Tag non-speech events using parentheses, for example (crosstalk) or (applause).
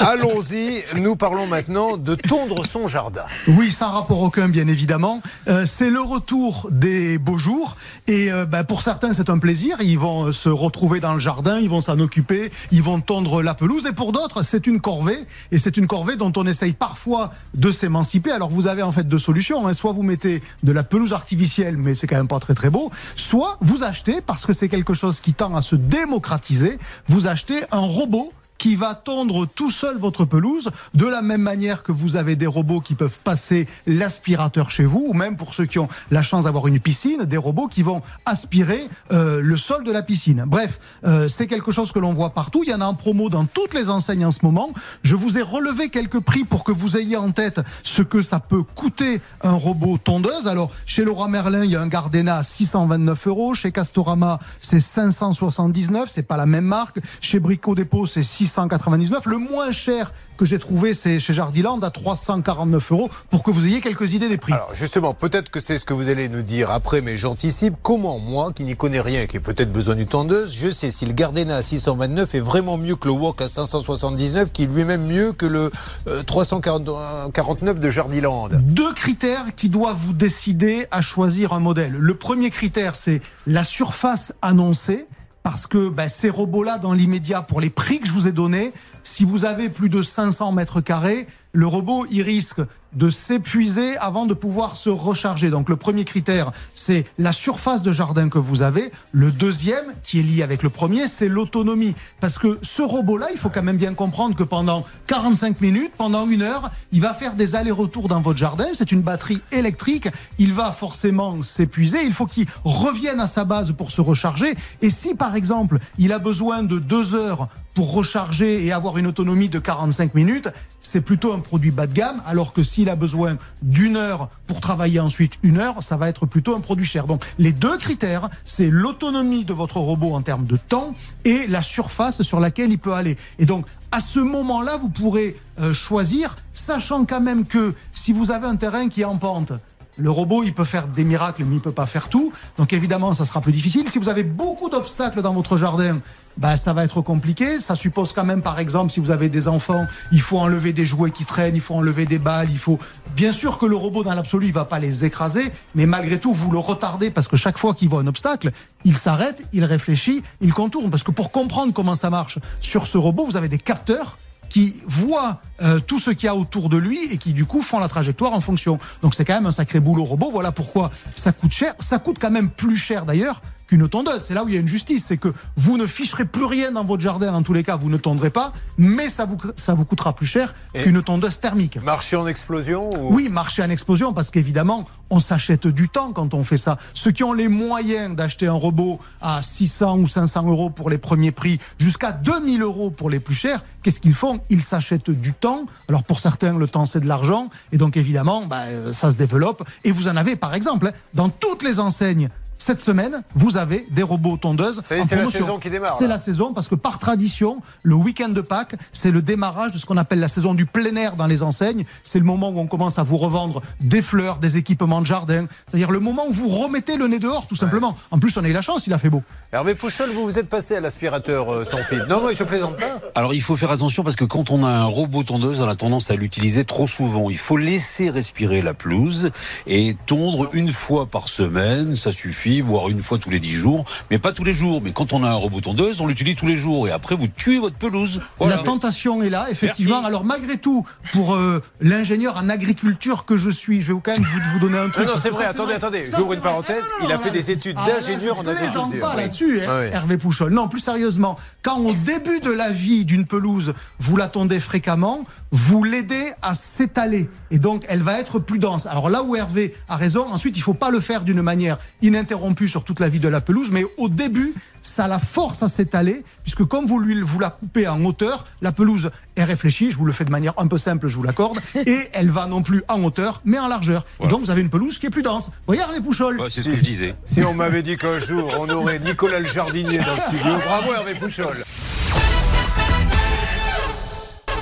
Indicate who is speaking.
Speaker 1: Allons-y, nous parlons maintenant de tondre son jardin.
Speaker 2: Oui, sans rapport aucun, bien évidemment. Euh, c'est le retour des beaux jours. Et euh, bah, pour certains, c'est un plaisir. Ils vont euh, se retrouver dans le jardin, ils vont s'en occuper, ils vont tondre la pelouse. Et pour d'autres, c'est une corvée. Et c'est une corvée dont on essaye parfois de s'émanciper. Alors vous avez en fait deux solutions. Hein. Soit vous mettez de la pelouse artificielle, mais c'est quand même pas très très beau. Soit vous achetez, parce que c'est quelque chose qui tend à se démocratiser, vous achetez un robot qui va tondre tout seul votre pelouse, de la même manière que vous avez des robots qui peuvent passer l'aspirateur chez vous, ou même pour ceux qui ont la chance d'avoir une piscine, des robots qui vont aspirer euh, le sol de la piscine. Bref, euh, c'est quelque chose que l'on voit partout. Il y en a en promo dans toutes les enseignes en ce moment. Je vous ai relevé quelques prix pour que vous ayez en tête ce que ça peut coûter un robot tondeuse. Alors, chez Laura Merlin, il y a un Gardena à 629 euros. Chez Castorama, c'est 579. C'est pas la même marque. Chez Brico Dépôt, c'est 6 699. Le moins cher que j'ai trouvé, c'est chez Jardiland à 349 euros pour que vous ayez quelques idées des prix.
Speaker 1: Alors justement, peut-être que c'est ce que vous allez nous dire après, mais j'anticipe comment moi, qui n'y connais rien, qui ai peut-être besoin d'une tondeuse, je sais si le Gardena à 629 est vraiment mieux que le Wok à 579, qui est lui-même mieux que le 349 euh, de Jardiland.
Speaker 2: Deux critères qui doivent vous décider à choisir un modèle. Le premier critère, c'est la surface annoncée parce que ben, ces robots-là, dans l'immédiat, pour les prix que je vous ai donnés, si vous avez plus de 500 mètres carrés, le robot, il risque de s'épuiser avant de pouvoir se recharger. Donc le premier critère, c'est la surface de jardin que vous avez. Le deuxième, qui est lié avec le premier, c'est l'autonomie. Parce que ce robot-là, il faut quand même bien comprendre que pendant 45 minutes, pendant une heure, il va faire des allers-retours dans votre jardin. C'est une batterie électrique. Il va forcément s'épuiser. Il faut qu'il revienne à sa base pour se recharger. Et si par exemple, il a besoin de deux heures pour recharger et avoir une autonomie de 45 minutes, c'est plutôt un produit bas de gamme, alors que s'il a besoin d'une heure pour travailler ensuite une heure, ça va être plutôt un produit cher. Donc les deux critères, c'est l'autonomie de votre robot en termes de temps et la surface sur laquelle il peut aller. Et donc à ce moment-là, vous pourrez euh, choisir, sachant quand même que si vous avez un terrain qui est en pente, le robot, il peut faire des miracles, mais il peut pas faire tout. Donc évidemment, ça sera plus difficile. Si vous avez beaucoup d'obstacles dans votre jardin, bah, ça va être compliqué. Ça suppose quand même, par exemple, si vous avez des enfants, il faut enlever des jouets qui traînent, il faut enlever des balles, il faut. Bien sûr que le robot, dans l'absolu, il va pas les écraser, mais malgré tout, vous le retardez parce que chaque fois qu'il voit un obstacle, il s'arrête, il réfléchit, il contourne. Parce que pour comprendre comment ça marche sur ce robot, vous avez des capteurs qui euh, tout ce qu'il y a autour de lui et qui du coup font la trajectoire en fonction. Donc c'est quand même un sacré boulot robot. Voilà pourquoi ça coûte cher. Ça coûte quand même plus cher d'ailleurs qu'une tondeuse. C'est là où il y a une justice, c'est que vous ne ficherez plus rien dans votre jardin, en tous les cas, vous ne tondrez pas, mais ça vous, ça vous coûtera plus cher qu'une tondeuse thermique.
Speaker 1: Marché en explosion
Speaker 2: Oui, marché en explosion, parce qu'évidemment, on s'achète du temps quand on fait ça. Ceux qui ont les moyens d'acheter un robot à 600 ou 500 euros pour les premiers prix, jusqu'à 2000 euros pour les plus chers, qu'est-ce qu'ils font? Ils s'achètent du temps. Alors pour certains, le temps, c'est de l'argent, et donc évidemment, bah, euh, ça se développe. Et vous en avez, par exemple, hein, dans toutes les enseignes cette semaine, vous avez des robots tondeuses.
Speaker 1: C'est la saison qui démarre.
Speaker 2: C'est la saison parce que par tradition, le week-end de Pâques, c'est le démarrage de ce qu'on appelle la saison du plein air dans les enseignes. C'est le moment où on commence à vous revendre des fleurs, des équipements de jardin. C'est-à-dire le moment où vous remettez le nez dehors, tout simplement. En plus, on a eu la chance, il a fait beau.
Speaker 1: Hervé Pouchol, vous vous êtes passé à l'aspirateur euh, sans fil. Non, non, je plaisante pas.
Speaker 3: Alors il faut faire attention parce que quand on a un robot tondeuse, on a tendance à l'utiliser trop souvent. Il faut laisser respirer la pelouse et tondre une fois par semaine, ça suffit, voire une fois tous les dix jours, mais pas tous les jours. Mais quand on a un robot tondeuse, on l'utilise tous les jours et après vous tuez votre pelouse.
Speaker 2: La tentation est là, effectivement. Alors malgré tout, pour euh, l'ingénieur en agriculture que je suis, je vais quand même vous, donner un truc.
Speaker 1: Non, non c'est vrai, attendez, attendez, j'ouvre une parenthèse. il a fait des études ah, d'ingénieur en agriculture.
Speaker 2: pas là-dessus, hein, Hervé Pouchol. Non, plus sérieusement, quand au début de la vie d'une pelouse, vous la tondez fréquemment, vous l'aidez à s'étaler et donc elle va être plus dense. Alors là où Hervé a raison, ensuite il faut pas le faire d'une manière ininterrompue sur toute la vie de la pelouse, mais au début ça la force à s'étaler puisque comme vous lui vous la coupez en hauteur, la pelouse est réfléchie. Je vous le fais de manière un peu simple, je vous l'accorde, (laughs) et elle va non plus en hauteur mais en largeur. Et donc vous avez une pelouse qui est plus dense. Regardez Hervé Pouchol.
Speaker 3: c'est ce que je disais.
Speaker 1: Si on m'avait dit qu'un jour on aurait Nicolas le jardinier dans le studio, bravo Hervé Pouchol.